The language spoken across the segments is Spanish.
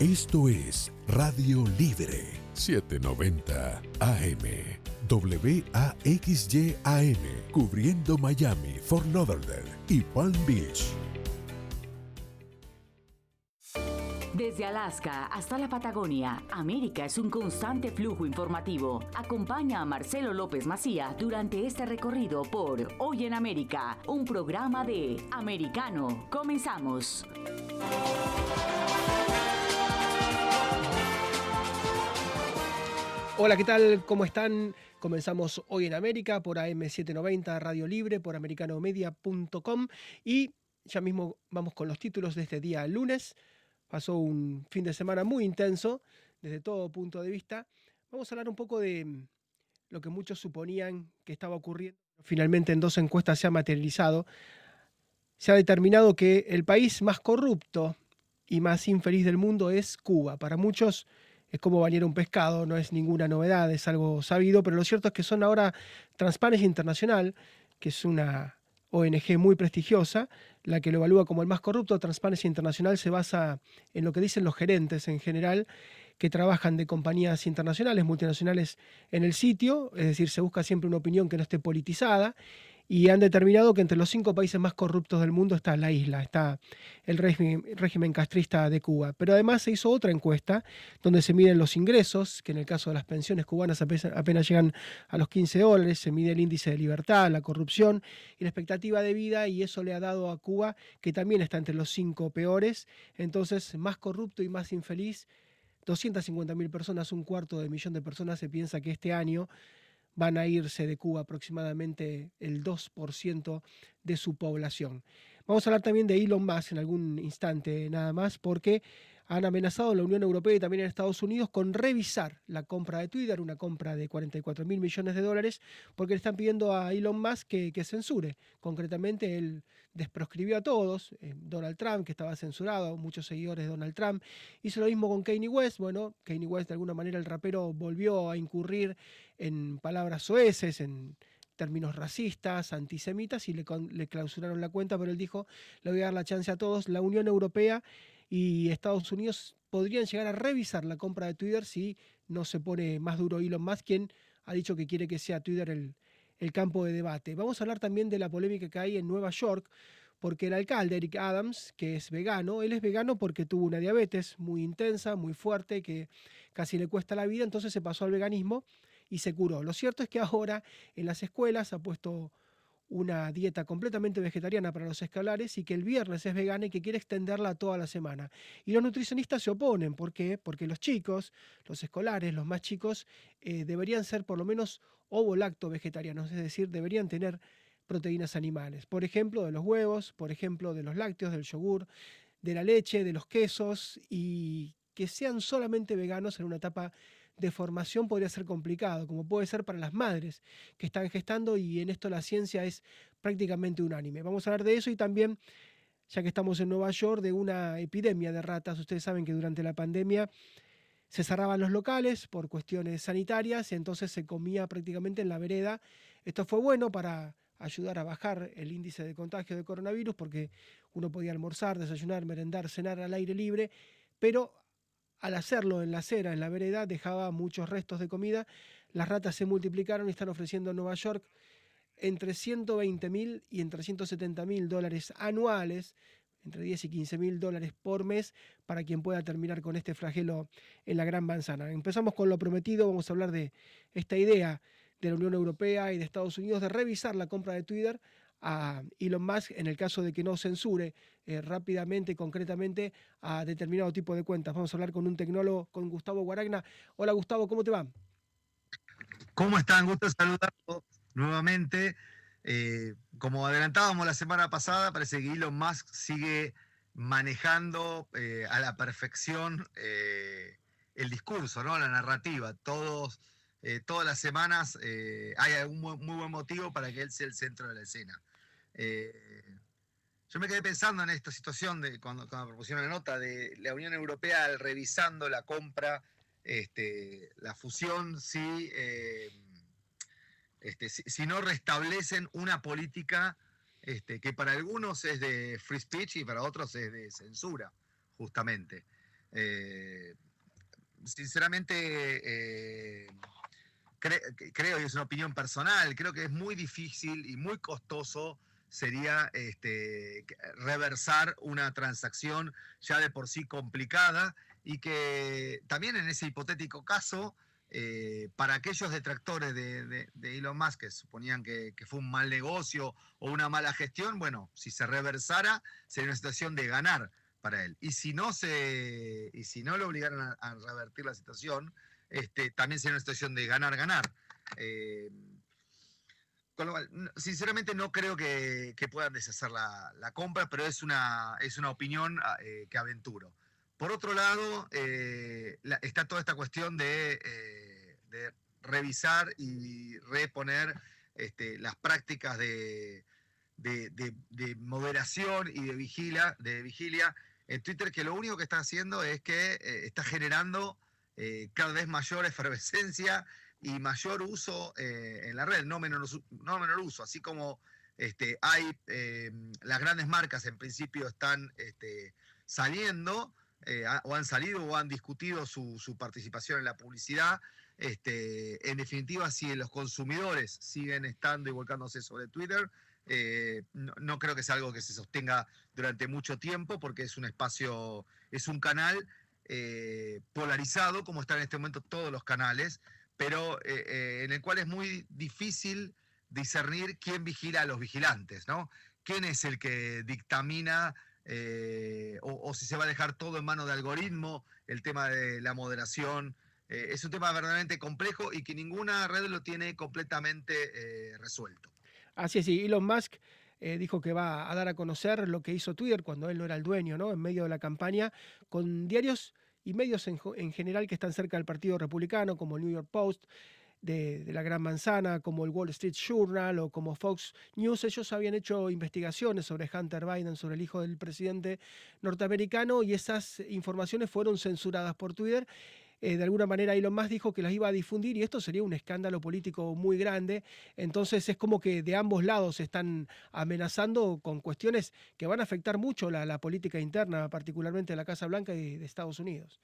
Esto es Radio Libre 790 AM. WAXYAM, cubriendo Miami, Fort Lauderdale y Palm Beach. Desde Alaska hasta la Patagonia, América es un constante flujo informativo. Acompaña a Marcelo López Macía durante este recorrido por Hoy en América, un programa de Americano. Comenzamos. Hola, ¿qué tal? ¿Cómo están? Comenzamos hoy en América por AM790 Radio Libre, por americanomedia.com y ya mismo vamos con los títulos de este día lunes. Pasó un fin de semana muy intenso desde todo punto de vista. Vamos a hablar un poco de lo que muchos suponían que estaba ocurriendo. Finalmente en dos encuestas se ha materializado. Se ha determinado que el país más corrupto y más infeliz del mundo es Cuba. Para muchos es como bañar un pescado, no es ninguna novedad, es algo sabido, pero lo cierto es que son ahora Transparency Internacional, que es una ONG muy prestigiosa, la que lo evalúa como el más corrupto. Transparency Internacional se basa en lo que dicen los gerentes en general que trabajan de compañías internacionales, multinacionales en el sitio, es decir, se busca siempre una opinión que no esté politizada y han determinado que entre los cinco países más corruptos del mundo está la isla, está el régimen, castrista de Cuba. Pero además se hizo otra encuesta donde se miden los ingresos, que en el caso de las pensiones cubanas apenas llegan a los 15 dólares, se mide el índice de libertad, la corrupción y la expectativa de vida, y eso le ha dado a Cuba, que también está entre los cinco peores, entonces más corrupto y más infeliz. 250.000 personas, un cuarto de millón de personas se piensa que este año van a irse de Cuba aproximadamente el 2% de su población. Vamos a hablar también de Elon Musk en algún instante nada más, porque han amenazado a la Unión Europea y también en Estados Unidos con revisar la compra de Twitter, una compra de 44 mil millones de dólares, porque le están pidiendo a Elon Musk que, censure. Concretamente, él desproscribió a todos, eh, Donald Trump, que estaba censurado, muchos seguidores de Donald Trump, hizo lo mismo con Kanye West. Bueno, Kanye West, de alguna manera, el rapero volvió a incurrir en palabras soeces, en términos racistas, antisemitas, y le clausuraron la cuenta, pero él dijo, le voy a dar la chance a todos. La Unión Europea y Estados Unidos podrían llegar a revisar la compra de Twitter si no se pone más duro Elon Musk, quien ha dicho que quiere que sea Twitter el, el campo de debate. Vamos a hablar también de la polémica que hay en Nueva York, porque el alcalde Eric Adams, que es vegano, él es vegano porque tuvo una diabetes muy intensa, muy fuerte, que casi le cuesta la vida, entonces se pasó al veganismo y se curó. Lo cierto es que ahora en las escuelas ha puesto una dieta completamente vegetariana para los escolares y que el viernes es vegana y que quiere extenderla toda la semana. Y los nutricionistas se oponen. ¿Por qué? Porque los chicos, los escolares, los más chicos, eh, deberían ser por lo menos ovo-lacto vegetarianos, es decir, deberían tener proteínas animales. Por ejemplo, de los huevos, por ejemplo, de los lácteos, del yogur, de la leche, de los quesos y que sean solamente veganos en una etapa de formación podría ser complicado, como puede ser para las madres que están gestando y en esto la ciencia es prácticamente unánime. Vamos a hablar de eso y también, ya que estamos en Nueva York, de una epidemia de ratas. Ustedes saben que durante la pandemia se cerraban los locales por cuestiones sanitarias y entonces se comía prácticamente en la vereda. Esto fue bueno para ayudar a bajar el índice de contagio de coronavirus porque uno podía almorzar, desayunar, merendar, cenar al aire libre, pero al hacerlo en la acera, en la vereda, dejaba muchos restos de comida. Las ratas se multiplicaron y están ofreciendo en Nueva York entre 120 mil y entre 170 mil dólares anuales, entre 10 y 15 mil dólares por mes, para quien pueda terminar con este flagelo en la Gran Manzana. Empezamos con lo prometido, vamos a hablar de esta idea de la Unión Europea y de Estados Unidos de revisar la compra de Twitter a Elon Musk en el caso de que no censure eh, rápidamente concretamente a determinado tipo de cuentas. Vamos a hablar con un tecnólogo, con Gustavo Guaragna. Hola Gustavo, ¿cómo te va? ¿Cómo están? Gusto saludarlos nuevamente. Eh, como adelantábamos la semana pasada, parece que Elon Musk sigue manejando eh, a la perfección el discurso, ¿no? la narrativa. Todos, todas las semanas hay un muy buen motivo para que él sea el centro de la escena. Eh, yo me quedé pensando en esta situación de cuando, propusieron la nota de la Unión Europea revisando la compra, este, la fusión, si, eh, este, si, no restablecen una política este, que para algunos es de free speech y para otros es de censura, justamente. Eh, sinceramente, creo, y es una opinión personal, creo que es muy difícil y muy costoso sería este, reversar una transacción ya de por sí complicada y que también en ese hipotético caso, eh, para aquellos detractores de, Elon Musk que suponían que, fue un mal negocio o una mala gestión, bueno, si se reversara sería una situación de ganar para él. Y si no, se, y si no lo obligaran a, revertir la situación, este, también sería una situación de ganar-ganar. Eh, sinceramente no creo que, puedan deshacer la, compra, pero es una, es una opinión ah, eh, que aventuro. Por otro lado, eh, está toda esta cuestión de, revisar y reponer este, las prácticas de, moderación y de, de vigilia en Twitter, que lo único que está haciendo es que está generando cada vez mayor efervescencia y mayor uso eh, en la red, no menor, no menor uso, así como este, hay eh, las grandes marcas en principio están este, saliendo eh, o han salido o han discutido su, participación en la publicidad. Este, en definitiva, si los consumidores siguen estando y volcándose sobre Twitter, no, no, creo que sea algo que se sostenga durante mucho tiempo porque es un espacio, es un canal polarizado como están en este momento todos los canales pero eh, eh, en el cual es muy difícil discernir quién vigila a los vigilantes, ¿no? ¿Quién es el que dictamina eh, o, si se va a dejar todo en manos de algoritmo, el tema de la moderación? es un tema verdaderamente complejo y que ninguna red lo tiene completamente resuelto. Así es, y Elon Musk dijo que va a dar a conocer lo que hizo Twitter cuando él no era el dueño, ¿no? En medio de la campaña, con diarios y medios en, general que están cerca del Partido Republicano, como el New York Post, de, la Gran Manzana, como el Wall Street Journal o como Fox News, ellos habían hecho investigaciones sobre Hunter Biden, sobre el hijo del presidente norteamericano, y esas informaciones fueron censuradas por Twitter eh, de alguna manera Elon Musk dijo que las iba a difundir y esto sería un escándalo político muy grande. Entonces es como que de ambos lados se están amenazando con cuestiones que van a afectar mucho la, política interna, particularmente la Casa Blanca y de Estados Unidos.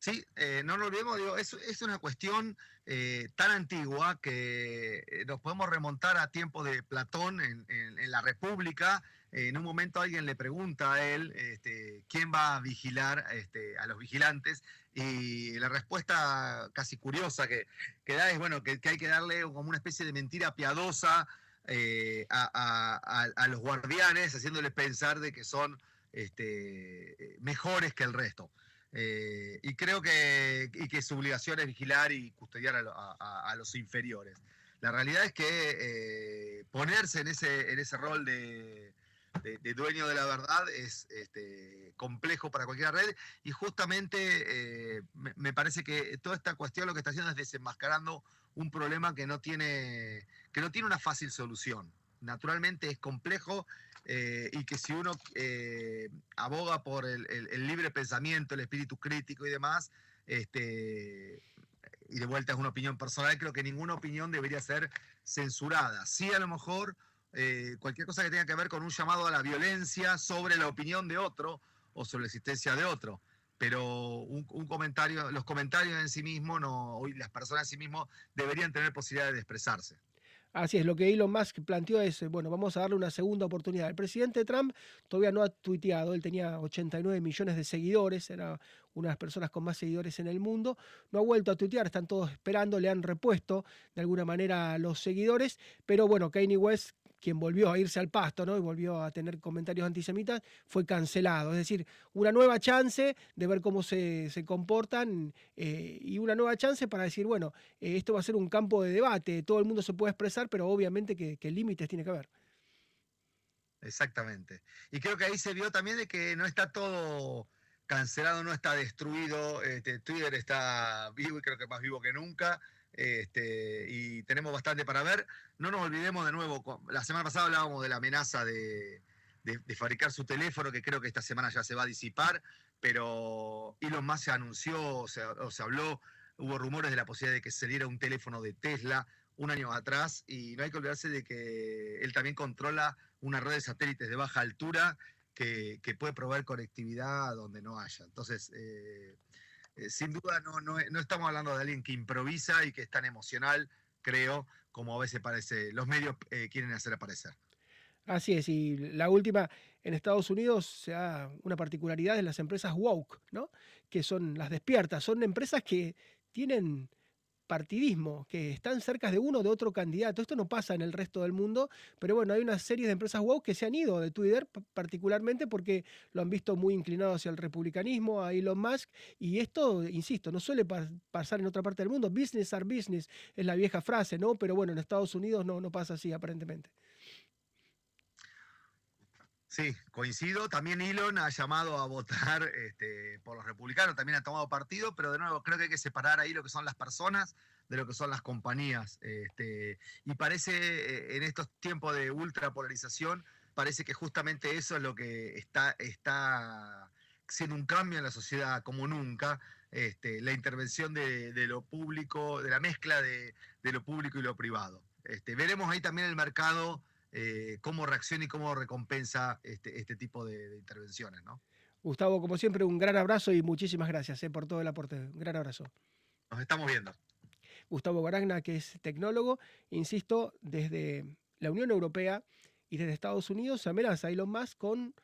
Sí, eh, no lo olvidemos, digo, es, una cuestión eh, tan antigua que nos podemos remontar a tiempos de Platón en, en la República, en un momento alguien le pregunta a él este, quién va a vigilar este, a los vigilantes y la respuesta casi curiosa que, da es bueno que, hay que darle como una especie de mentira piadosa eh, a, los guardianes, haciéndoles pensar de que son este, mejores que el resto. Eh, y creo que, que su obligación es vigilar y custodiar a, los inferiores. La realidad es que eh, ponerse en ese, en ese rol de, de, dueño de la verdad es este, complejo para cualquier red y justamente eh, me, parece que toda esta cuestión lo que está haciendo es desenmascarando un problema que no tiene, que no tiene una fácil solución. Naturalmente es complejo eh, y que si uno eh, aboga por el, libre pensamiento, el espíritu crítico y demás, este, y de vuelta es una opinión personal, creo que ninguna opinión debería ser censurada. Sí, a lo mejor eh, cualquier cosa que tenga que ver con un llamado a la violencia sobre la opinión de otro o sobre la existencia de otro. Pero un, comentario, los comentarios en sí mismos, no, las personas en sí mismos deberían tener posibilidad de expresarse. Así es, lo que Elon Musk planteó es, bueno, vamos a darle una segunda oportunidad. El presidente Trump todavía no ha tuiteado, él tenía 89 millones de seguidores, era una de las personas con más seguidores en el mundo, no ha vuelto a tuitear, están todos esperando, le han repuesto de alguna manera los seguidores, pero bueno, Kanye West quien volvió a irse al pasto ¿no? y volvió a tener comentarios antisemitas, fue cancelado. Es decir, una nueva chance de ver cómo se, comportan eh, y una nueva chance para decir, bueno, eh, esto va a ser un campo de debate, todo el mundo se puede expresar, pero obviamente que, límites tiene que haber. Exactamente. Y creo que ahí se vio también de que no está todo cancelado, no está destruido, este, Twitter está vivo y creo que más vivo que nunca. Este, y tenemos bastante para ver. No nos olvidemos de nuevo, la semana pasada hablábamos de la amenaza de, fabricar su teléfono, que creo que esta semana ya se va a disipar, pero Elon Musk se anunció, o se, habló, hubo rumores de la posibilidad de que saliera un teléfono de Tesla un año atrás, y no hay que olvidarse de que él también controla una red de satélites de baja altura que, puede proveer conectividad donde no haya. Entonces, eh, eh, sin duda no, no, estamos hablando de alguien que improvisa y que es tan emocional, creo, como a veces parece, los medios quieren hacer aparecer. Así es, y la última, en Estados Unidos se da una particularidad de las empresas woke, ¿no? que son las despiertas, son empresas que tienen partidismo, que están cerca de uno o de otro candidato. Esto no pasa en el resto del mundo, pero bueno, hay una serie de empresas wow que se han ido de Twitter particularmente porque lo han visto muy inclinado hacia el republicanismo, a Elon Musk, y esto, insisto, no suele pasar en otra parte del mundo. Business are business es la vieja frase, ¿no? Pero bueno, en Estados Unidos no, no pasa así aparentemente. Sí, coincido. También Elon ha llamado a votar este, por los republicanos, también ha tomado partido, pero de nuevo creo que hay que separar ahí lo que son las personas de lo que son las compañías. Este, y parece, en estos tiempos de ultrapolarización, parece que justamente eso es lo que está, está siendo un cambio en la sociedad como nunca. Este, la intervención de, lo público, de la mezcla de, lo público y lo privado. veremos ahí también el mercado eh, cómo reacciona y cómo recompensa este, este tipo de, intervenciones. ¿no? Gustavo, como siempre, un gran abrazo y muchísimas gracias eh, por todo el aporte. Un gran abrazo. Nos estamos viendo. Gustavo Garagna, que es tecnólogo, insisto, desde la Unión Europea y desde Estados Unidos amenaza a Elon Musk con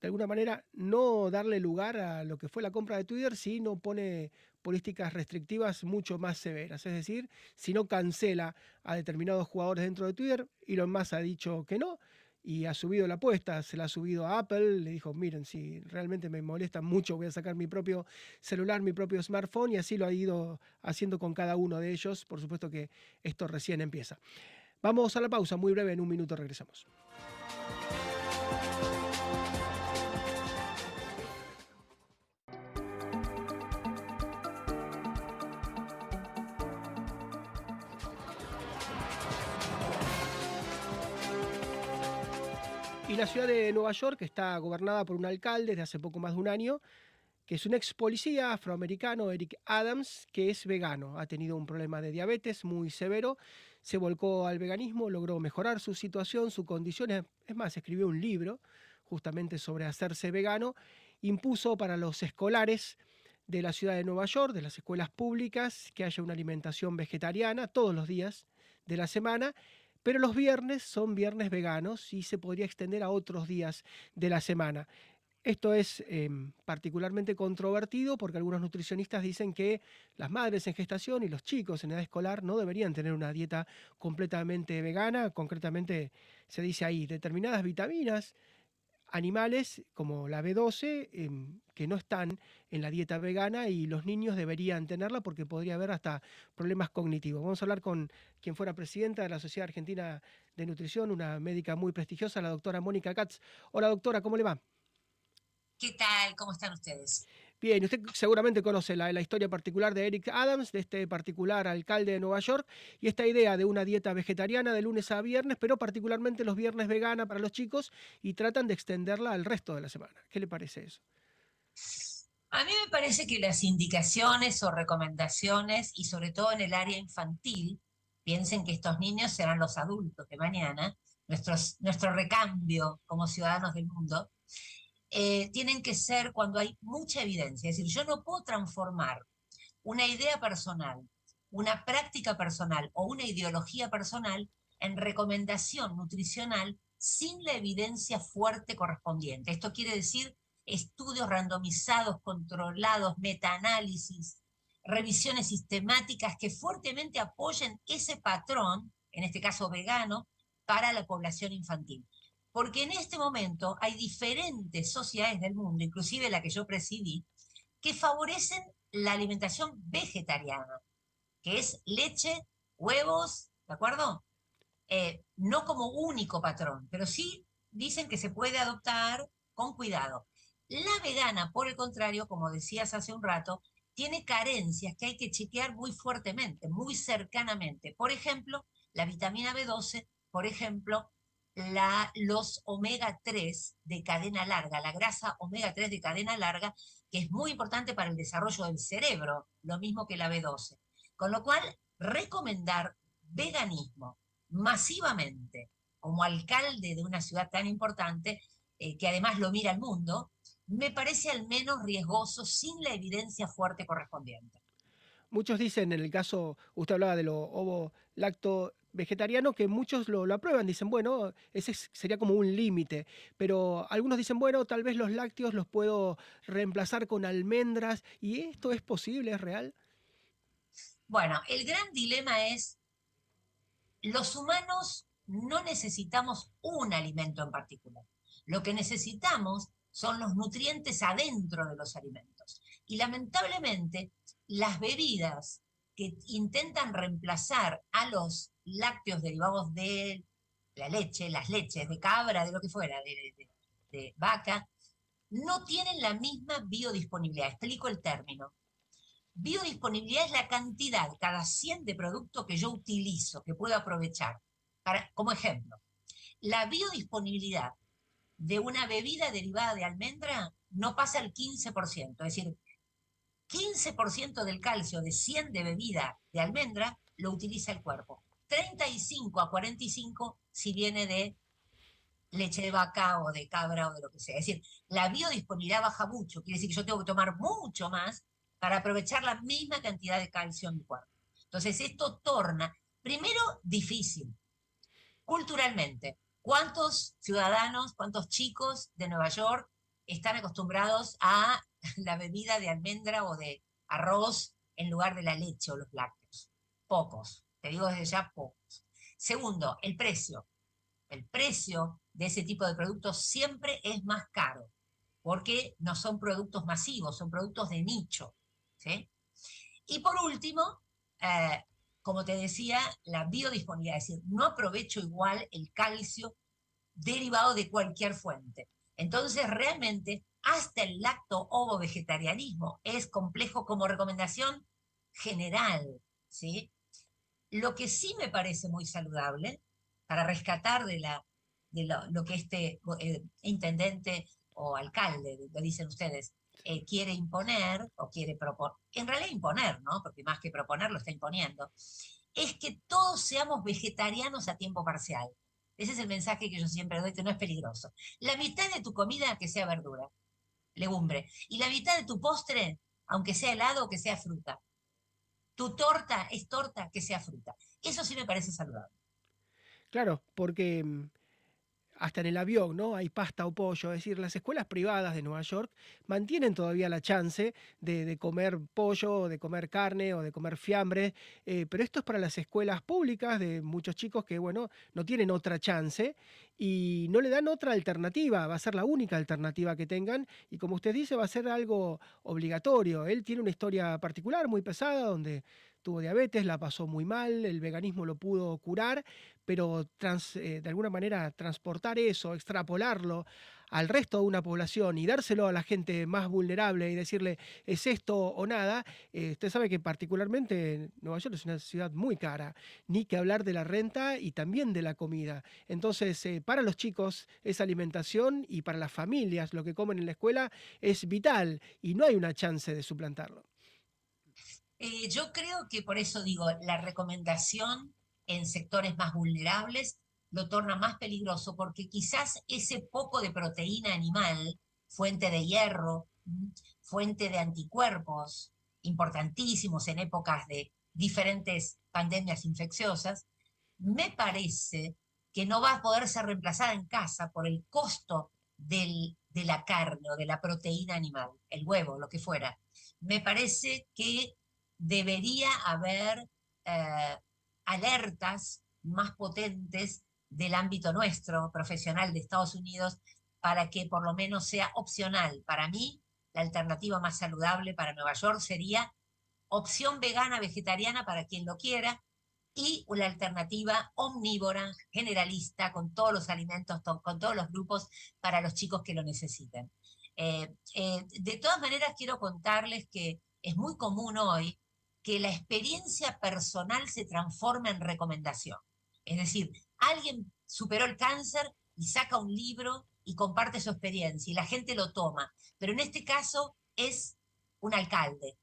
de alguna manera no darle lugar a lo que fue la compra de Twitter si no pone políticas restrictivas mucho más severas. Es decir, si no cancela a determinados jugadores dentro de Twitter, Elon Musk ha dicho que no y ha subido la apuesta, se la ha subido a Apple, le dijo, miren, si realmente me molesta mucho, voy a sacar mi propio celular, mi propio smartphone, y así lo ha ido haciendo con cada uno de ellos. Por supuesto que esto recién empieza. Vamos a la pausa, muy breve, en un minuto regresamos. Y la ciudad de Nueva York está gobernada por un alcalde desde hace poco más de un año, que es un ex policía afroamericano, Eric Adams, que es vegano. Ha tenido un problema de diabetes muy severo, se volcó al veganismo, logró mejorar su situación, su condición. Es más, escribió un libro justamente sobre hacerse vegano. Impuso para los escolares de la ciudad de Nueva York, de las escuelas públicas, que haya una alimentación vegetariana todos los días de la semana pero los viernes son viernes veganos y se podría extender a otros días de la semana. Esto es em, particularmente controvertido porque algunos nutricionistas dicen que las madres en gestación y los chicos en edad escolar no deberían tener una dieta completamente vegana. Concretamente se dice ahí determinadas vitaminas animales como la B12 em, que no están en la dieta vegana y los niños deberían tenerla porque podría haber hasta problemas cognitivos. Vamos a hablar con quien fuera presidenta de la Sociedad Argentina de Nutrición, una médica muy prestigiosa, la doctora Mónica Katz. Hola doctora, ¿cómo le va? ¿Qué tal? ¿Cómo están ustedes? Bien, usted seguramente conoce la, historia particular de Eric Adams, de este particular alcalde de Nueva York, y esta idea de una dieta vegetariana de lunes a viernes, pero particularmente los viernes vegana para los chicos, y tratan de extenderla al resto de la semana. ¿Qué le parece eso? A mí me parece que las indicaciones o recomendaciones, y sobre todo en el área infantil, piensen que estos niños serán los adultos de mañana, nuestros, nuestro recambio como ciudadanos del mundo, eh, tienen que ser cuando hay mucha evidencia. Es decir, yo no puedo transformar una idea personal, una práctica personal o una ideología personal en recomendación nutricional sin la evidencia fuerte correspondiente. Esto quiere decir estudios randomizados, controlados, metaanálisis, revisiones sistemáticas que fuertemente apoyen ese patrón, en este caso vegano, para la población infantil porque en este momento hay diferentes sociedades del mundo, inclusive la que yo presidí, que favorecen la alimentación vegetariana, que es leche, huevos, ¿de acuerdo? Eh, no como único patrón, pero sí dicen que se puede adoptar con cuidado. La vegana, por el contrario, como decías hace un rato, tiene carencias que hay que chequear muy fuertemente, muy cercanamente. Por ejemplo, la vitamina B12, por ejemplo, los omega 3 de cadena larga, la grasa omega 3 de cadena larga, que es muy importante para el desarrollo del cerebro, lo mismo que la B12. Con lo cual, recomendar veganismo masivamente como alcalde de una ciudad tan importante eh, que además lo mira el mundo, me parece al menos riesgoso sin la evidencia fuerte correspondiente. Muchos dicen, en el caso, usted hablaba de lo ovo lacto vegetariano, que muchos lo, aprueban, dicen, bueno, ese sería como un límite, pero algunos dicen, bueno, tal vez los lácteos los puedo reemplazar con almendras, ¿y esto es posible, es real? Bueno, el gran dilema es, los humanos no necesitamos un alimento en particular, lo que necesitamos son los nutrientes adentro de los alimentos. Y lamentablemente las bebidas que intentan reemplazar a los lácteos derivados de la leche, las leches de cabra, de lo que fuera, de, vaca, no tienen la misma biodisponibilidad. Explico el término. Biodisponibilidad es la cantidad cada 100 de producto que yo utilizo, que puedo aprovechar. Para, como ejemplo, la biodisponibilidad de una bebida derivada de almendra no pasa el 15%, es decir, 15% del calcio de 100 de bebida de almendra lo utiliza el cuerpo. 35 a 45 si viene de leche de vaca o de cabra o de lo que sea. Es decir, la biodisponibilidad baja mucho, quiere decir que yo tengo que tomar mucho más para aprovechar la misma cantidad de calcio en mi cuerpo. Entonces, esto torna, primero, difícil. Culturalmente, ¿cuántos ciudadanos, cuántos chicos de Nueva York están acostumbrados a la bebida de almendra o de arroz en lugar de la leche o los lácteos. Pocos, te digo desde ya pocos. Segundo, el precio. El precio de ese tipo de productos siempre es más caro, porque no son productos masivos, son productos de nicho. Y por último, eh, como te decía, la biodisponibilidad, es decir, no aprovecho igual el calcio derivado de cualquier fuente. Entonces, realmente, hasta el lacto ovo vegetarianismo es complejo como recomendación general, ¿sí? Lo que sí me parece muy saludable, para rescatar de, la, de lo, que este eh, intendente o alcalde, lo dicen ustedes, eh, quiere imponer o quiere proponer, en realidad imponer, ¿no? Porque más que proponer lo está imponiendo, es que todos seamos vegetarianos a tiempo parcial. Ese es el mensaje que yo siempre doy, que no es peligroso. La mitad de tu comida que sea verdura, legumbre, y la mitad de tu postre, aunque sea helado que sea fruta. Tu torta es torta que sea fruta. Eso sí me parece saludable. Claro, porque mm, hasta en el avión, ¿no? Hay pasta o pollo. Es decir, las escuelas privadas de Nueva York mantienen todavía la chance de, comer pollo, de comer carne o de comer fiambre, eh, pero esto es para las escuelas públicas de muchos chicos que, bueno, no tienen otra chance y no le dan otra alternativa. Va a ser la única alternativa que tengan y, como usted dice, va a ser algo obligatorio. Él tiene una historia particular, muy pesada, donde tuvo diabetes, la pasó muy mal, el veganismo lo pudo curar, pero eh, de alguna manera transportar eso, extrapolarlo al resto de una población y dárselo a la gente más vulnerable y decirle es esto o nada, eh, usted sabe que particularmente Nueva York es una ciudad muy cara, ni que hablar de la renta y también de la comida. Entonces, eh, para los chicos esa alimentación y para las familias lo que comen en la escuela es vital y no hay una chance de suplantarlo. Eh, yo creo que por eso digo, la recomendación en sectores más vulnerables lo torna más peligroso porque quizás ese poco de proteína animal, fuente de hierro, fuente de anticuerpos, importantísimos en épocas de diferentes pandemias infecciosas, me parece que no va a poder ser reemplazada en casa por el costo de la carne o de la proteína animal, el huevo, lo que fuera. Me parece que debería haber eh, alertas más potentes del ámbito nuestro, profesional de Estados Unidos, para que por lo menos sea opcional. Para mí, la alternativa más saludable para Nueva York sería opción vegana, vegetariana para quien lo quiera, y una alternativa omnívora, generalista, con todos los alimentos, con todos los grupos para los chicos que lo necesiten. Eh, eh, de todas maneras, quiero contarles que es muy común hoy que la experiencia personal se transforma en recomendación. Es decir, alguien superó el cáncer y saca un libro y comparte su experiencia y la gente lo toma. Pero en este caso es un alcalde.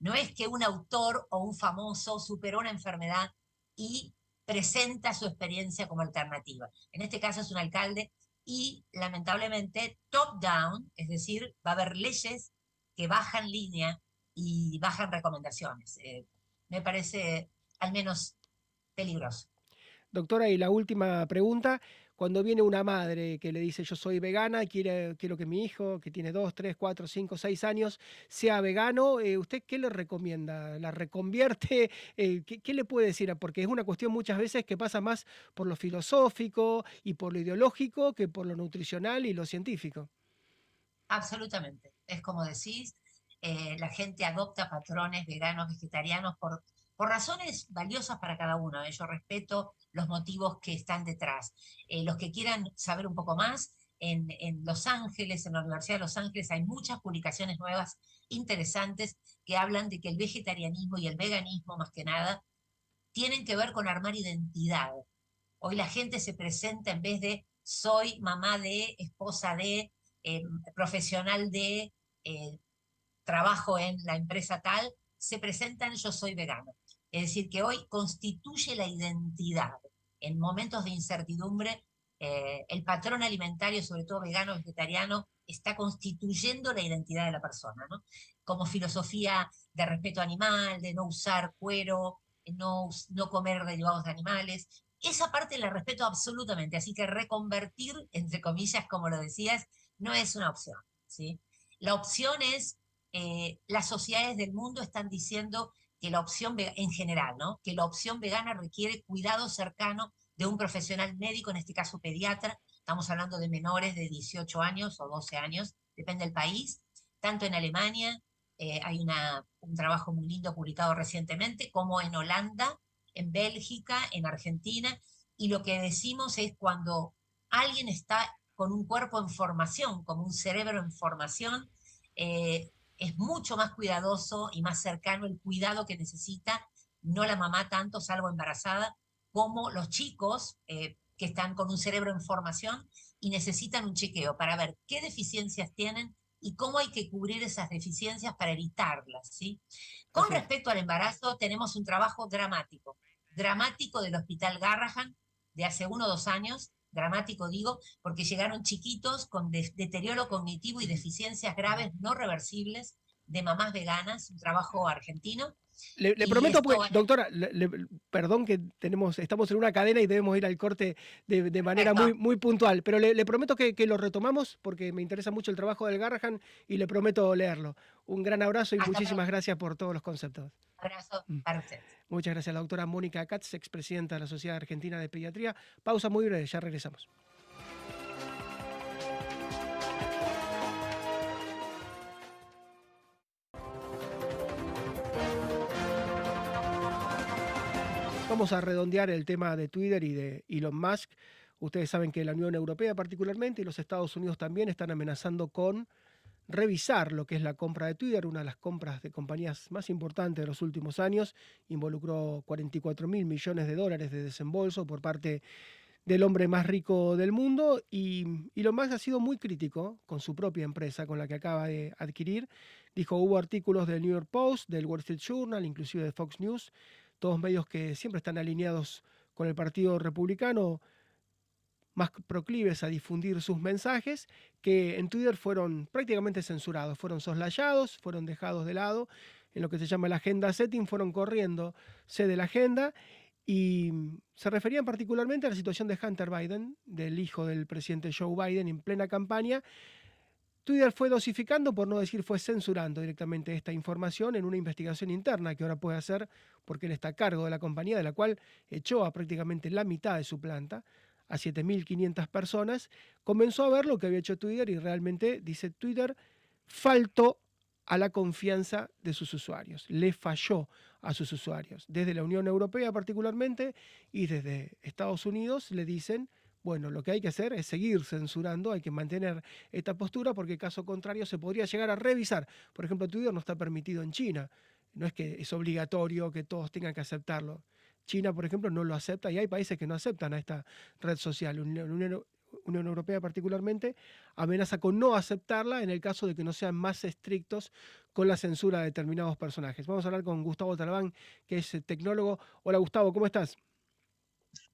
No es que un autor o un famoso superó una enfermedad y presenta su experiencia como alternativa. En este caso es un alcalde y lamentablemente top-down, es decir, va a haber leyes que bajan línea y bajan recomendaciones. Eh, me parece al menos peligroso. Doctora, y la última pregunta, cuando viene una madre que le dice yo soy vegana, quiere, quiero que mi hijo, que tiene dos, tres, cuatro, cinco, seis años, sea vegano, eh, ¿usted qué le recomienda? ¿La reconvierte? Eh, ¿qué, le puede decir? Porque es una cuestión muchas veces que pasa más por lo filosófico y por lo ideológico que por lo nutricional y lo científico. Absolutamente. Es como decís, eh, la gente adopta patrones veganos, vegetarianos por por razones valiosas para cada uno. ¿eh? Yo respeto los motivos que están detrás. Eh, los que quieran saber un poco más, en, Los Ángeles, en la Universidad de Los Ángeles, hay muchas publicaciones nuevas interesantes que hablan de que el vegetarianismo y el veganismo, más que nada, tienen que ver con armar identidad. Hoy la gente se presenta en vez de soy mamá de, esposa de, eh, profesional de, trabajo en la empresa tal, se presentan yo soy vegano. Es decir, que hoy constituye la identidad. En momentos de incertidumbre, eh, el patrón alimentario, sobre todo vegano, vegetariano, está constituyendo la identidad de la persona, ¿no? Como filosofía de respeto animal, de no usar cuero, no, no comer derivados de animales. Esa parte la respeto absolutamente, así que reconvertir, entre comillas, como lo decías, no es una opción. ¿sí? La opción es, eh, las sociedades del mundo están diciendo que la opción en general, ¿no? Que la opción vegana requiere cuidado cercano de un profesional médico, en este caso pediatra. Estamos hablando de menores de 18 años o 12 años, depende del país. Tanto en Alemania, eh, hay una, un trabajo muy lindo publicado recientemente, como en Holanda, en Bélgica, en Argentina. Y lo que decimos es cuando alguien está con un cuerpo en formación, como un cerebro en formación, eh, es mucho más cuidadoso y más cercano el cuidado que necesita, no la mamá tanto, salvo embarazada, como los chicos eh, que están con un cerebro en formación y necesitan un chequeo para ver qué deficiencias tienen y cómo hay que cubrir esas deficiencias para evitarlas. ¿sí? Con respecto al embarazo, tenemos un trabajo dramático, dramático del Hospital Garrahan de hace uno o dos años, dramático digo, porque llegaron chiquitos con deterioro cognitivo y deficiencias graves no reversibles de mamás veganas, un trabajo argentino. Le, prometo, pues, doctora, perdón que tenemos, estamos en una cadena y debemos ir al corte de, manera muy, muy puntual, pero le, prometo que, lo retomamos porque me interesa mucho el trabajo del Garrahan y le prometo leerlo. Un gran abrazo y muchísimas gracias por todos los conceptos. Abrazo mm. para usted. Muchas gracias, la doctora Mónica Katz, expresidenta de la Sociedad Argentina de Pediatría. Pausa muy breve, ya regresamos. Vamos a redondear el tema de Twitter y de Elon Musk. Ustedes saben que la Unión Europea particularmente y los Estados Unidos también están amenazando con revisar lo que es la compra de Twitter, una de las compras de compañías más importantes de los últimos años. Involucró 44 mil millones de dólares de desembolso por parte del hombre más rico del mundo y, lo más ha sido muy crítico con su propia empresa, con la que acaba de adquirir. Dijo, hubo artículos del New York Post, del Wall Street Journal, inclusive de Fox News, todos medios que siempre están alineados con el Partido Republicano, más proclives a difundir sus mensajes, que en Twitter fueron prácticamente censurados, fueron soslayados, fueron dejados de lado, en lo que se llama la agenda setting, fueron corriendo de la agenda y se referían particularmente a la situación de Hunter Biden, del hijo del presidente Joe Biden en plena campaña. Twitter fue dosificando, por no decir fue censurando directamente esta información en una investigación interna que ahora puede hacer porque él está a cargo de la compañía, de la cual echó a prácticamente la mitad de su planta a 7.500 personas, comenzó a ver lo que había hecho Twitter y realmente, dice Twitter, faltó a la confianza de sus usuarios, le falló a sus usuarios. Desde la Unión Europea particularmente y desde Estados Unidos le dicen, bueno, lo que hay que hacer es seguir censurando, hay que mantener esta postura porque caso contrario se podría llegar a revisar. Por ejemplo, Twitter no está permitido en China. No es que es obligatorio que todos tengan que aceptarlo. China, por ejemplo, no lo acepta y hay países que no aceptan a esta red social. La Unión, Europea particularmente amenaza con no aceptarla en el caso de que no sean más estrictos con la censura de determinados personajes. Vamos a hablar con Gustavo Talabán, que es tecnólogo. Hola Gustavo, ¿cómo estás?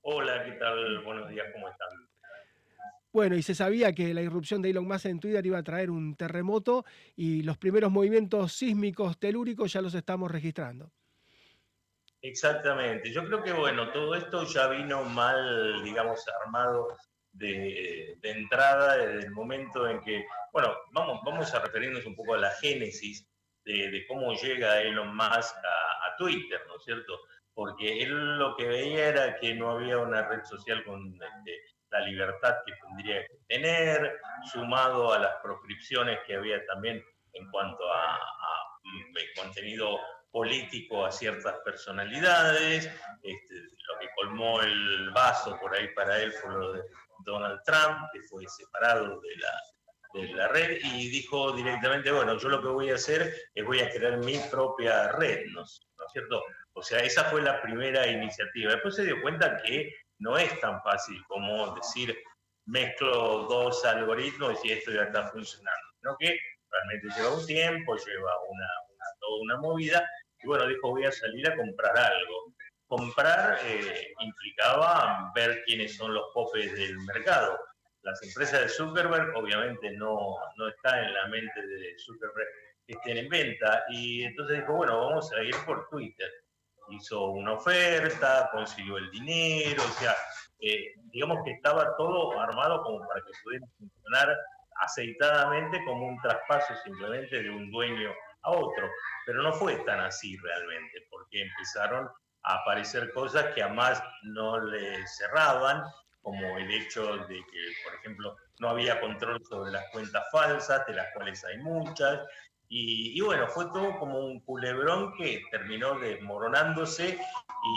Hola, ¿qué tal? Buenos días, ¿cómo están? Bueno, y se sabía que la irrupción de Elon Musk en Twitter iba a traer un terremoto y los primeros movimientos sísmicos telúricos ya los estamos registrando. Exactamente. Yo creo que, bueno, todo esto ya vino mal, digamos, armado de, entrada desde el momento en que, bueno, vamos, vamos a referirnos un poco a la génesis de, cómo llega Elon Musk a, Twitter, ¿no es cierto? Porque él lo que veía era que no había una red social con este, la libertad que tendría que tener, sumado a las proscripciones que había también en cuanto a, mm, contenido político a ciertas personalidades, este, lo que colmó el vaso por ahí para él fue lo de Donald Trump, que fue separado de la, de la red y dijo directamente, bueno, yo lo que voy a hacer es voy a crear mi propia red, ¿no, ¿No es cierto? O sea, esa fue la primera iniciativa. Después se dio cuenta que no es tan fácil como decir mezclo dos algoritmos y esto ya está funcionando, sino que realmente lleva un tiempo, lleva una, toda una movida, y bueno, dijo voy a salir a comprar algo. Comprar eh, implicaba ver quiénes son los popes del mercado. Las empresas de Zuckerberg obviamente no, no está en la mente de Zuckerberg que estén en venta, y entonces dijo, bueno, vamos a ir por Twitter hizo una oferta, consiguió el dinero, o sea, eh, digamos que estaba todo armado como para que pudiera funcionar aceitadamente como un traspaso simplemente de un dueño a otro. Pero no fue tan así realmente, porque empezaron a aparecer cosas que a más no le cerraban, como el hecho de que, por ejemplo, no había control sobre las cuentas falsas, de las cuales hay muchas, y, bueno, fue todo como un culebrón que terminó desmoronándose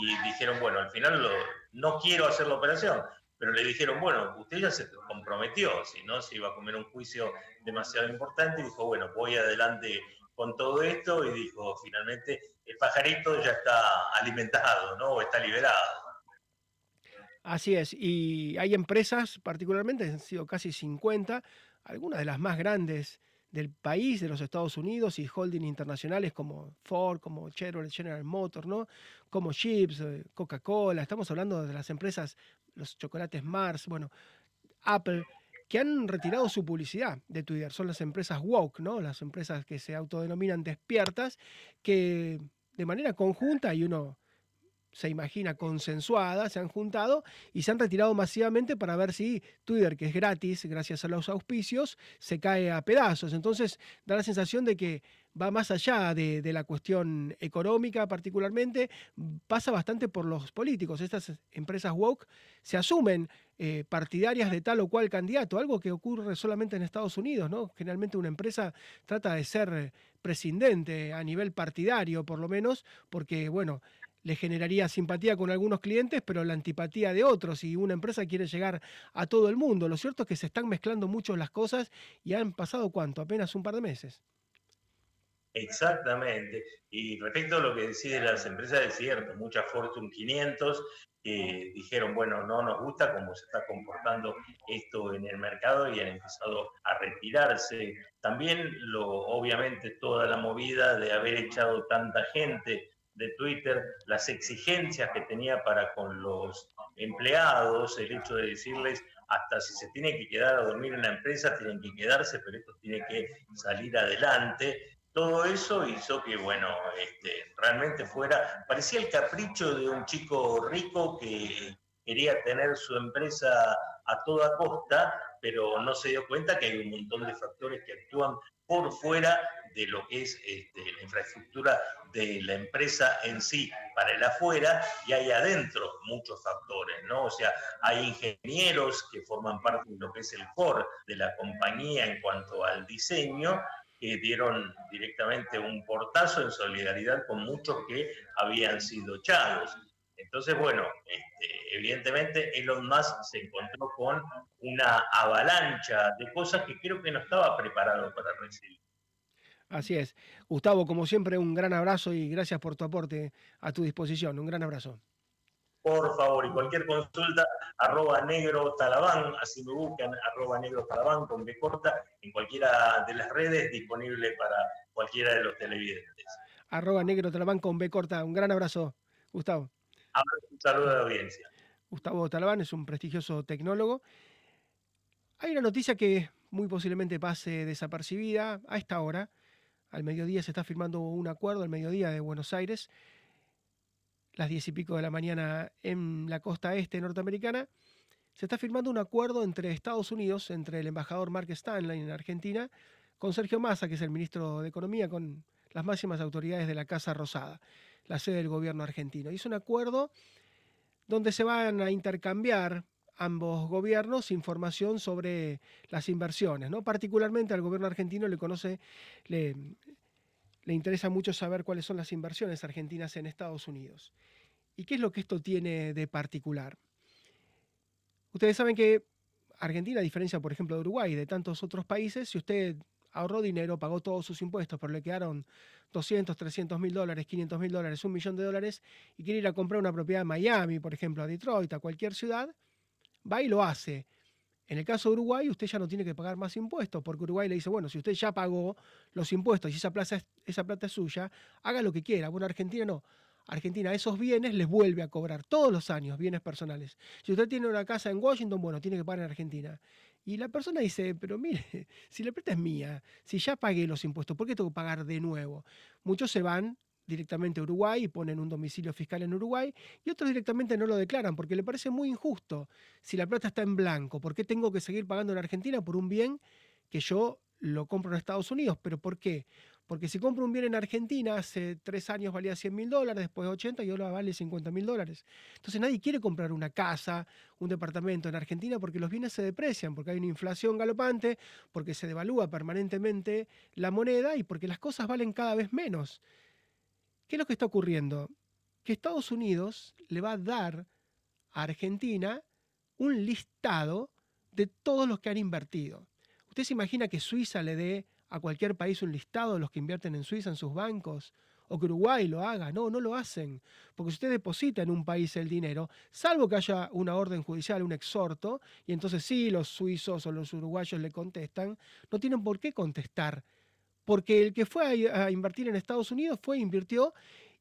y dijeron, bueno, al final no quiero hacer la operación, pero le dijeron, bueno, usted ya se comprometió, si no se iba a comer un juicio demasiado importante y dijo, bueno, voy adelante con todo esto y dijo, finalmente el pajarito ya está alimentado, ¿no? O está liberado. Así es, y hay empresas, particularmente, han sido casi 50, algunas de las más grandes del país, de los Estados Unidos, y holding internacionales como Ford, como Chevrolet, General Motors, ¿no? como Chips, eh, Coca-Cola, estamos hablando de las empresas, los chocolates Mars, bueno, Apple, que han retirado su publicidad de Twitter. Son las empresas woke, ¿no? Las empresas que se autodenominan despiertas, que de manera conjunta, y uno se imagina consensuada, se han juntado y se han retirado masivamente para ver si Twitter, que es gratis gracias a los auspicios, se cae a pedazos. Entonces da la sensación de que va más allá de, la cuestión económica particularmente, pasa bastante por los políticos. Estas empresas woke se asumen eh, partidarias de tal o cual candidato, algo que ocurre solamente en Estados Unidos, ¿no? Generalmente una empresa trata de ser prescindente a nivel partidario, por lo menos, porque, bueno, le generaría simpatía con algunos clientes, pero la antipatía de otros. Y una empresa quiere llegar a todo el mundo. Lo cierto es que se están mezclando mucho las cosas y han pasado cuánto, apenas un par de meses. Exactamente. Y respecto a lo que deciden las empresas, es cierto, muchas Fortune 500 que dijeron, bueno, no nos gusta cómo se está comportando esto en el mercado y han empezado a retirarse. También, lo, obviamente, toda la movida de haber echado tanta gente de Twitter, las exigencias que tenía para con los empleados, el hecho de decirles hasta si se tiene que quedar a dormir en la empresa, tienen que quedarse, pero esto tiene que salir adelante. Todo eso hizo que, bueno, este, realmente fuera, parecía el capricho de un chico rico que quería tener su empresa a toda costa, pero no se dio cuenta que hay un montón de factores que actúan por fuera de lo que es este, la infraestructura de la empresa en sí para el afuera y hay adentro muchos factores, ¿no? O sea, hay ingenieros que forman parte de lo que es el core de la compañía en cuanto al diseño que dieron directamente un portazo en solidaridad con muchos que habían sido echados. Entonces, bueno, este, evidentemente Elon Musk se encontró con una avalancha de cosas que creo que no estaba preparado para recibir. Así es. Gustavo, como siempre, un gran abrazo y gracias por tu aporte a tu disposición. Un gran abrazo. Por favor, y cualquier consulta, arroba negro talabán, así me buscan, arroba negro talabán con B corta, en cualquiera de las redes disponible para cualquiera de los televidentes. Arroba negro talabán con B corta. Un gran abrazo, Gustavo. Un saludo de audiencia. Gustavo Talabán es un prestigioso tecnólogo Hay una noticia que muy posiblemente pase desapercibida a esta hora. Al mediodía se está firmando un acuerdo, al mediodía de Buenos Aires, las diez y pico de la mañana en la costa este norteamericana, se está firmando un acuerdo entre Estados Unidos, entre el embajador Mark Stanley en Argentina, con Sergio Massa, que es el ministro de Economía, con las máximas autoridades de la Casa Rosada, la sede del gobierno argentino. Y es un acuerdo donde se van a intercambiar ambos gobiernos información sobre las inversiones. ¿no? Particularmente al gobierno argentino le conoce, le, le interesa mucho saber cuáles son las inversiones argentinas en Estados Unidos. ¿Y qué es lo que esto tiene de particular? Ustedes saben que Argentina, a diferencia, por ejemplo, de Uruguay y de tantos otros países, si usted ahorró dinero, pagó todos sus impuestos, pero le quedaron 200, 300 mil dólares, 500 mil dólares, un millón de dólares, y quiere ir a comprar una propiedad en Miami, por ejemplo, a Detroit, a cualquier ciudad, va y lo hace. En el caso de Uruguay, usted ya no tiene que pagar más impuestos, porque Uruguay le dice, bueno, si usted ya pagó los impuestos y esa, plaza esa plata es suya, haga lo que quiera. Bueno, Argentina no. Argentina esos bienes les vuelve a cobrar todos los años, bienes personales. Si usted tiene una casa en Washington, bueno, tiene que pagar en Argentina. Y la persona dice, pero mire, si la plata es mía, si ya pagué los impuestos, ¿por qué tengo que pagar de nuevo? Muchos se van directamente a Uruguay y ponen un domicilio fiscal en Uruguay y otros directamente no lo declaran porque le parece muy injusto. Si la plata está en blanco, ¿por qué tengo que seguir pagando en Argentina por un bien que yo lo compro en Estados Unidos? ¿Pero por qué? Porque si compro un bien en Argentina, hace tres años valía 100 mil dólares, después 80 y ahora vale 50 mil dólares. Entonces nadie quiere comprar una casa, un departamento en Argentina porque los bienes se deprecian, porque hay una inflación galopante, porque se devalúa permanentemente la moneda y porque las cosas valen cada vez menos. ¿Qué es lo que está ocurriendo? Que Estados Unidos le va a dar a Argentina un listado de todos los que han invertido. ¿Usted se imagina que Suiza le dé a cualquier país un listado de los que invierten en Suiza en sus bancos, o que Uruguay lo haga. No, no lo hacen. Porque si usted deposita en un país el dinero, salvo que haya una orden judicial, un exhorto, y entonces sí, los suizos o los uruguayos le contestan, no tienen por qué contestar. Porque el que fue a, invertir en Estados Unidos fue, invirtió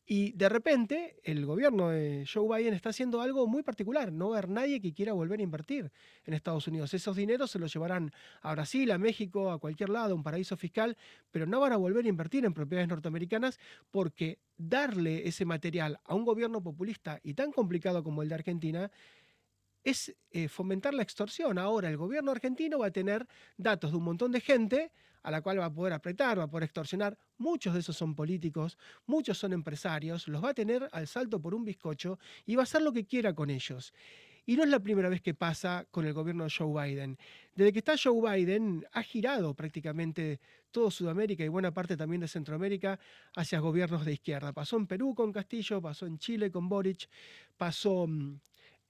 y de repente el gobierno de Joe Biden está haciendo algo muy particular, no ver nadie que quiera volver a invertir en Estados Unidos. Esos dineros se los llevarán a Brasil, a México, a cualquier lado, un paraíso fiscal, pero no van a volver a invertir en propiedades norteamericanas porque darle ese material a un gobierno populista y tan complicado como el de Argentina es eh, fomentar la extorsión. Ahora el gobierno argentino va a tener datos de un montón de gente a la cual va a poder apretar, va a poder extorsionar. Muchos de esos son políticos, muchos son empresarios, los va a tener al salto por un bizcocho y va a hacer lo que quiera con ellos. Y no es la primera vez que pasa con el gobierno de Joe Biden. Desde que está Joe Biden, ha girado prácticamente todo Sudamérica y buena parte también de Centroamérica hacia gobiernos de izquierda. Pasó en Perú con Castillo, pasó en Chile con Boric, pasó mm,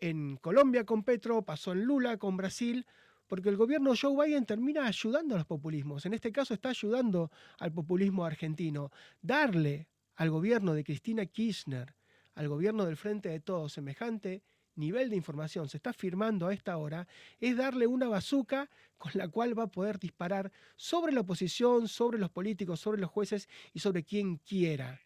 en Colombia con Petro, pasó en Lula con Brasil porque el gobierno Joe Biden termina ayudando a los populismos. En este caso está ayudando al populismo argentino. Darle al gobierno de Cristina Kirchner, al gobierno del Frente de Todos, semejante nivel de información se está firmando a esta hora, es darle una bazuca con la cual va a poder disparar sobre la oposición, sobre los políticos, sobre los jueces y sobre quien quiera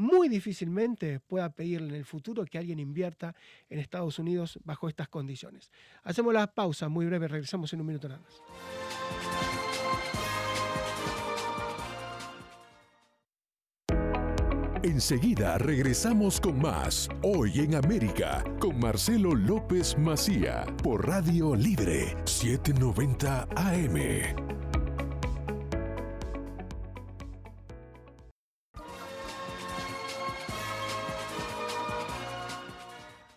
muy difícilmente pueda pedirle en el futuro que alguien invierta en Estados Unidos bajo estas condiciones. Hacemos la pausa muy breve, regresamos en un minuto nada más. Enseguida regresamos con más Hoy en América con Marcelo López Macía por Radio Libre 790 AM.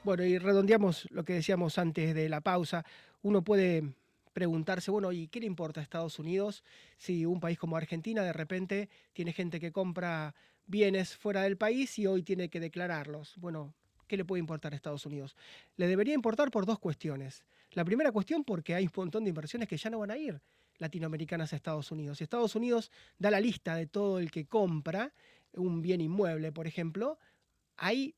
Bueno, y redondeamos lo que decíamos antes de la pausa. Uno puede preguntarse, bueno, ¿y qué le importa a Estados Unidos si un país como Argentina de repente tiene gente que compra bienes fuera del país y hoy tiene que declararlos? Bueno, ¿qué le puede importar a Estados Unidos? Le debería importar por dos cuestiones. La primera cuestión porque hay un montón de inversiones que ya no van a ir latinoamericanas a Estados Unidos. Si Estados Unidos da la lista de todo el que compra un bien inmueble, por ejemplo, hay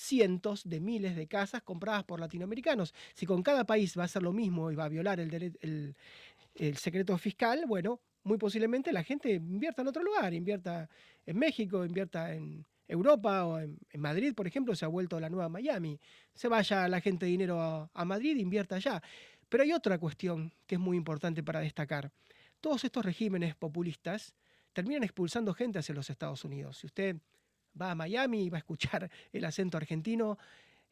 cientos de miles de casas compradas por latinoamericanos. Si con cada país va a ser lo mismo y va a violar el, secreto fiscal, bueno, muy posiblemente la gente invierta en otro lugar, invierta en México, invierta en Europa o en, Madrid, por ejemplo, se ha vuelto la nueva Miami. Se vaya la gente dinero a, a Madrid, invierta allá. Pero hay otra cuestión que es muy importante para destacar. Todos estos regímenes populistas terminan expulsando gente hacia los Estados Unidos. Si usted va a Miami y va a escuchar el acento argentino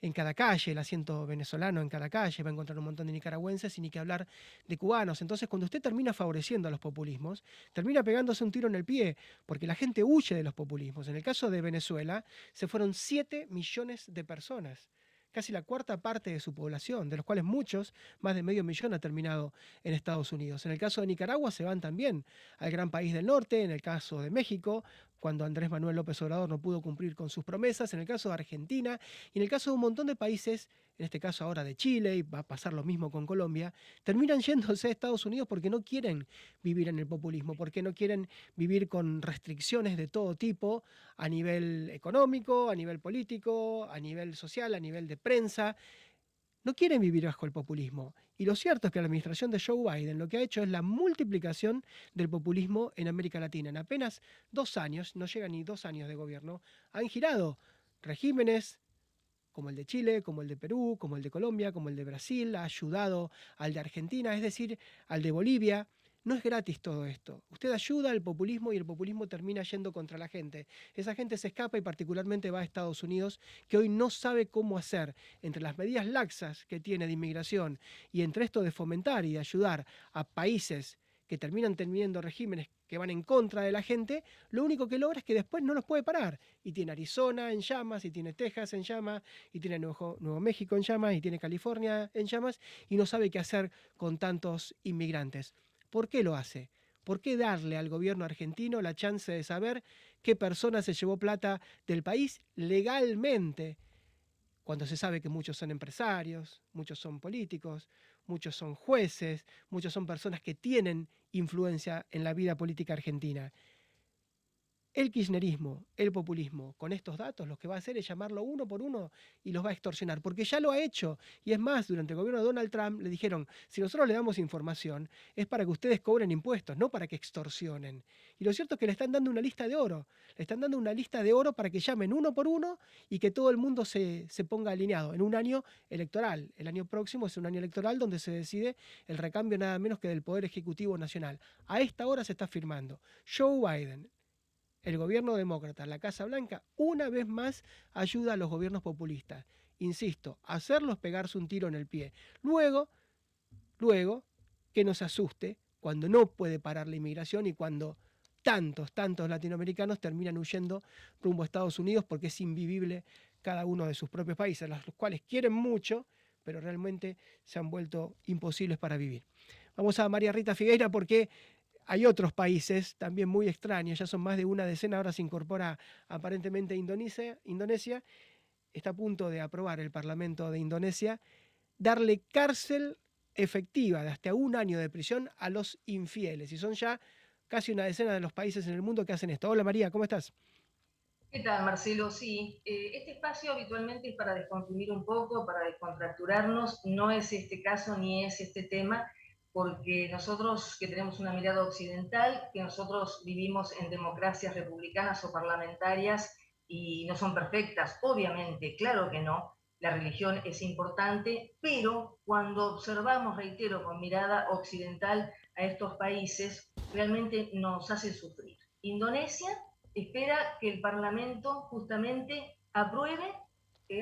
en cada calle, el acento venezolano en cada calle, va a encontrar un montón de nicaragüenses y ni que hablar de cubanos. Entonces, cuando usted termina favoreciendo a los populismos, termina pegándose un tiro en el pie, porque la gente huye de los populismos. En el caso de Venezuela, se fueron 7 millones de personas casi la cuarta parte de su población, de los cuales muchos, más de medio millón, ha terminado en Estados Unidos. En el caso de Nicaragua se van también al gran país del norte, en el caso de México, cuando Andrés Manuel López Obrador no pudo cumplir con sus promesas, en el caso de Argentina y en el caso de un montón de países, en este caso ahora de Chile, y va a pasar lo mismo con Colombia, terminan yéndose a Estados Unidos porque no quieren vivir en el populismo, porque no quieren vivir con restricciones de todo tipo a nivel económico, a nivel político, a nivel social, a nivel de prensa no quieren vivir bajo el populismo. Y lo cierto es que la administración de Joe Biden lo que ha hecho es la multiplicación del populismo en América Latina. En apenas dos años, no llegan ni dos años de gobierno, han girado regímenes como el de Chile, como el de Perú, como el de Colombia, como el de Brasil, ha ayudado al de Argentina, es decir, al de Bolivia. No es gratis todo esto. Usted ayuda al populismo y el populismo termina yendo contra la gente. Esa gente se escapa y particularmente va a Estados Unidos, que hoy no sabe cómo hacer entre las medidas laxas que tiene de inmigración y entre esto de fomentar y de ayudar a países que terminan teniendo regímenes que van en contra de la gente, lo único que logra es que después no los puede parar. Y tiene Arizona en llamas, y tiene Texas en llamas, y tiene Nuevo, Nuevo, México en llamas, y tiene California en llamas, y no sabe qué hacer con tantos inmigrantes. ¿Por qué lo hace? ¿Por qué darle al gobierno argentino la chance de saber qué persona se llevó plata del país legalmente? Cuando se sabe que muchos son empresarios, muchos son políticos, muchos son jueces, muchos son personas que tienen influencia en la vida política argentina. El kirchnerismo, el populismo, con estos datos, lo que va a hacer es llamarlo uno por uno y los va a extorsionar, porque ya lo ha hecho. Y es más, durante el gobierno de Donald Trump le dijeron, si nosotros le damos información, es para que ustedes cobren impuestos, no para que extorsionen. Y lo cierto es que le están dando una lista de oro, le están dando una lista de oro para que llamen uno por uno y que todo el mundo se, se ponga alineado en un año electoral. El año próximo es un año electoral donde se decide el recambio nada menos que del Poder Ejecutivo Nacional. A esta hora se está firmando. Joe Biden, el gobierno demócrata, la Casa Blanca, una vez más ayuda a los gobiernos populistas. Insisto, hacerlos pegarse un tiro en el pie. Luego, luego, que nos asuste cuando no puede parar la inmigración y cuando tantos, tantos latinoamericanos terminan huyendo rumbo a Estados Unidos porque es invivible cada uno de sus propios países, los cuales quieren mucho, pero realmente se han vuelto imposibles para vivir. Vamos a María Rita Figueira porque hay otros países también muy extraños, ya son más de una decena, ahora se incorpora aparentemente Indonesia, Indonesia, está a punto de aprobar el Parlamento de Indonesia, darle cárcel efectiva de hasta un año de prisión a los infieles. Y son ya casi una decena de los países en el mundo que hacen esto. Hola María, ¿cómo estás? ¿Qué tal, Marcelo? Sí, eh, este espacio habitualmente es para descomprimir un poco, para descontracturarnos. No es este caso ni es este tema porque nosotros que tenemos una mirada occidental, que nosotros vivimos en democracias republicanas o parlamentarias y no son perfectas, obviamente, claro que no, la religión es importante, pero cuando observamos, reitero, con mirada occidental a estos países, realmente nos hace sufrir. Indonesia espera que el Parlamento justamente apruebe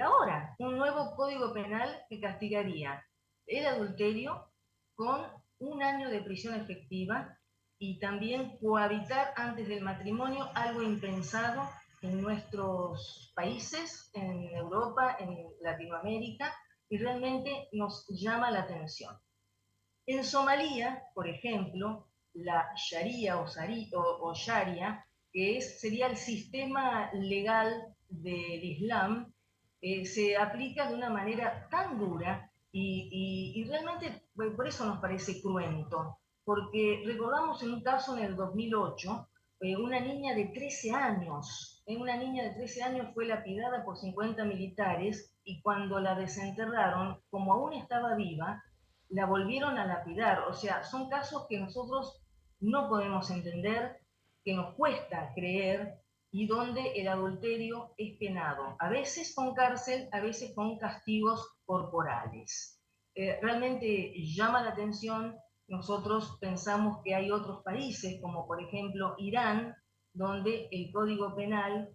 ahora un nuevo código penal que castigaría el adulterio con un año de prisión efectiva y también cohabitar antes del matrimonio, algo impensado en nuestros países, en Europa, en Latinoamérica, y realmente nos llama la atención. En Somalia, por ejemplo, la Sharia o, Sharia, que es, sería el sistema legal del Islam, eh, se aplica de una manera tan dura y, realmente por eso nos parece cruento, porque recordamos en un caso en el 2008, eh, una niña de 13 años, eh, una niña de 13 años fue lapidada por 50 militares y cuando la desenterraron, como aún estaba viva, la volvieron a lapidar. O sea, son casos que nosotros no podemos entender, que nos cuesta creer y donde el adulterio es penado, a veces con cárcel, a veces con castigos corporales. eh, realmente llama la atención. Nosotros pensamos que hay otros países, como por ejemplo Irán, donde el Código Penal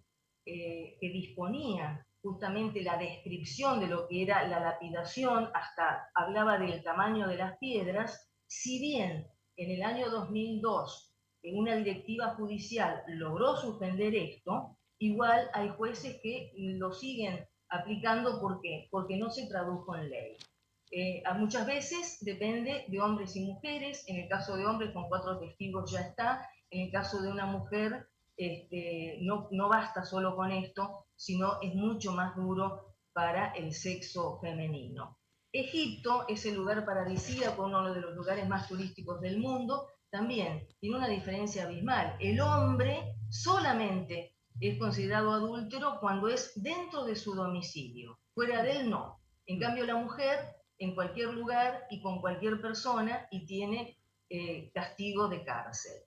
eh, que disponía justamente la descripción de lo que era la lapidación, hasta hablaba del tamaño de las piedras, si bien en el año 2002 en una directiva judicial logró suspender esto, igual hay jueces que lo siguen aplicando ¿por qué? porque no se tradujo en ley. Eh, muchas veces depende de hombres y mujeres, en el caso de hombres con cuatro testigos ya está, en el caso de una mujer este, no, no basta solo con esto, sino es mucho más duro para el sexo femenino. Egipto es el lugar paradisíaco, uno de los lugares más turísticos del mundo, también tiene una diferencia abismal. El hombre solamente es considerado adúltero cuando es dentro de su domicilio, fuera de él no. En cambio la mujer en cualquier lugar y con cualquier persona y tiene eh, castigo de cárcel.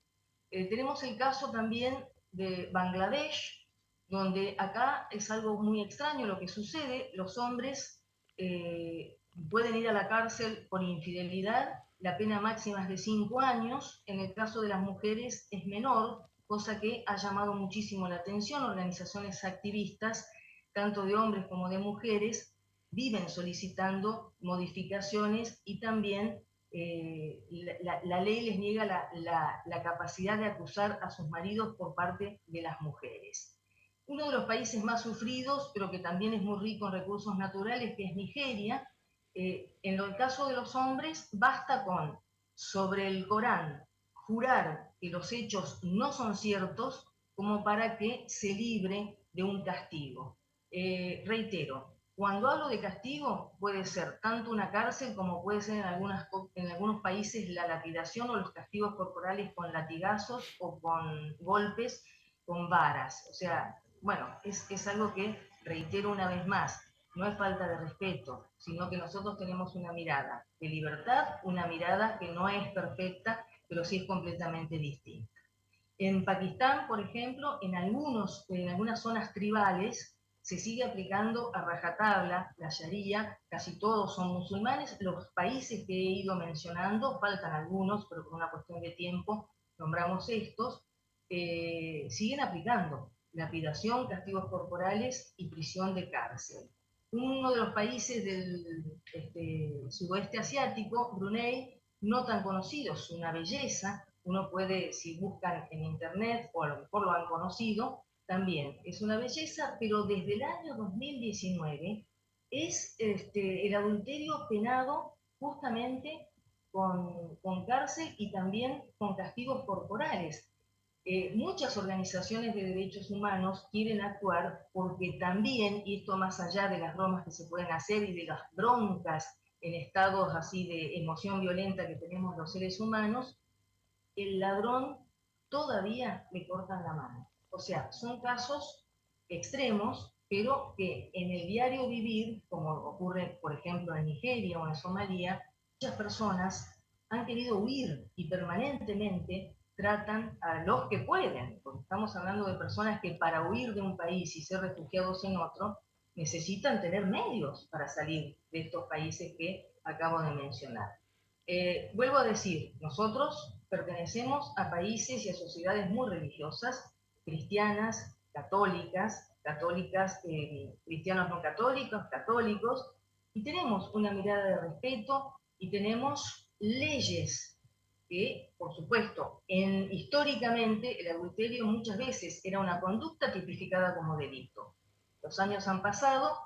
Eh, tenemos el caso también de Bangladesh, donde acá es algo muy extraño lo que sucede, los hombres eh, pueden ir a la cárcel por infidelidad, la pena máxima es de cinco años, en el caso de las mujeres es menor, cosa que ha llamado muchísimo la atención, organizaciones activistas, tanto de hombres como de mujeres, viven solicitando modificaciones y también eh, la, ley les niega la, capacidad de acusar a sus maridos por parte de las mujeres. Uno de los países más sufridos, pero que también es muy rico en recursos naturales, que es Nigeria, eh, en el caso de los hombres, basta con sobre el Corán jurar que los hechos no son ciertos como para que se libre de un castigo. Eh, reitero, cuando hablo de castigo, puede ser tanto una cárcel como puede ser en, en algunos países la lapidación o los castigos corporales con latigazos o con golpes con varas. O sea, bueno, es, es algo que, reitero una vez más, no es falta de respeto, sino que nosotros tenemos una mirada de libertad, una mirada que no es perfecta, pero sí es completamente distinta. En Pakistán, por ejemplo, en, algunos, en algunas zonas tribales, se sigue aplicando a rajatabla la Sharia, casi todos son musulmanes. Los países que he ido mencionando, faltan algunos, pero por una cuestión de tiempo nombramos estos, eh, siguen aplicando lapidación, castigos corporales y prisión de cárcel. Uno de los países del este, sudoeste asiático, Brunei, no tan conocido, es una belleza, uno puede, si buscan en internet, o a lo mejor lo han conocido, también es una belleza, pero desde el año 2019 es este, el adulterio penado justamente con, con, cárcel y también con castigos corporales. Eh, muchas organizaciones de derechos humanos quieren actuar porque también, y esto más allá de las bromas que se pueden hacer y de las broncas en estados así de emoción violenta que tenemos los seres humanos, el ladrón todavía le cortan la mano. O sea, son casos extremos, pero que en el diario vivir, como ocurre, por ejemplo, en Nigeria o en Somalia, muchas personas han querido huir y permanentemente tratan a los que pueden, porque estamos hablando de personas que para huir de un país y ser refugiados en otro, necesitan tener medios para salir de estos países que acabo de mencionar. Eh, vuelvo a decir, nosotros pertenecemos a países y a sociedades muy religiosas cristianas, católicas, católicas, eh, cristianos no católicos, católicos, y tenemos una mirada de respeto y tenemos leyes que, por supuesto, en, históricamente el adulterio muchas veces era una conducta tipificada como delito. Los años han pasado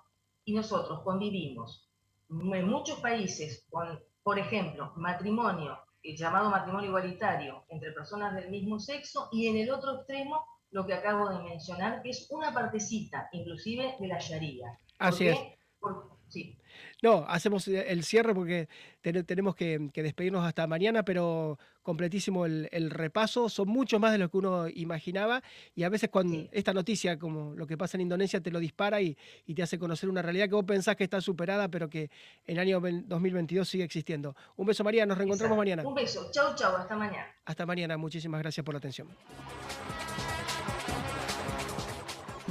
y nosotros convivimos en muchos países con, por ejemplo, matrimonio, el llamado matrimonio igualitario entre personas del mismo sexo, y en el otro extremo lo que acabo de mencionar, que es una partecita, inclusive, de la Sharia. Así es. sí. No, hacemos el cierre porque tenemos que, despedirnos hasta mañana, pero completísimo el, repaso. Son muchos más de lo que uno imaginaba y a veces con esta noticia, como lo que pasa en Indonesia, te lo dispara y, y, te hace conocer una realidad que vos pensás que está superada, pero que en el año 2022 sigue existiendo. Un beso, María. Nos reencontramos mañana. Un beso. Chau, chau. Hasta mañana. Hasta mañana. Muchísimas gracias por la atención.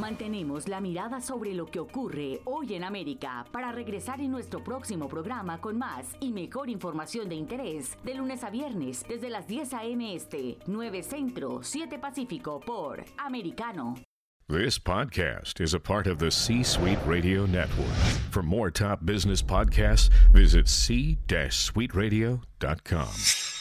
Mantenemos la mirada sobre lo que ocurre hoy en América para regresar en nuestro próximo programa con más y mejor información de interés de lunes a viernes desde las 10 a.m. Este, 9 Centro, 7 Pacífico por Americano. This podcast is a part of the C Suite Radio Network. For more top business podcasts, visit c-suiteradio.com.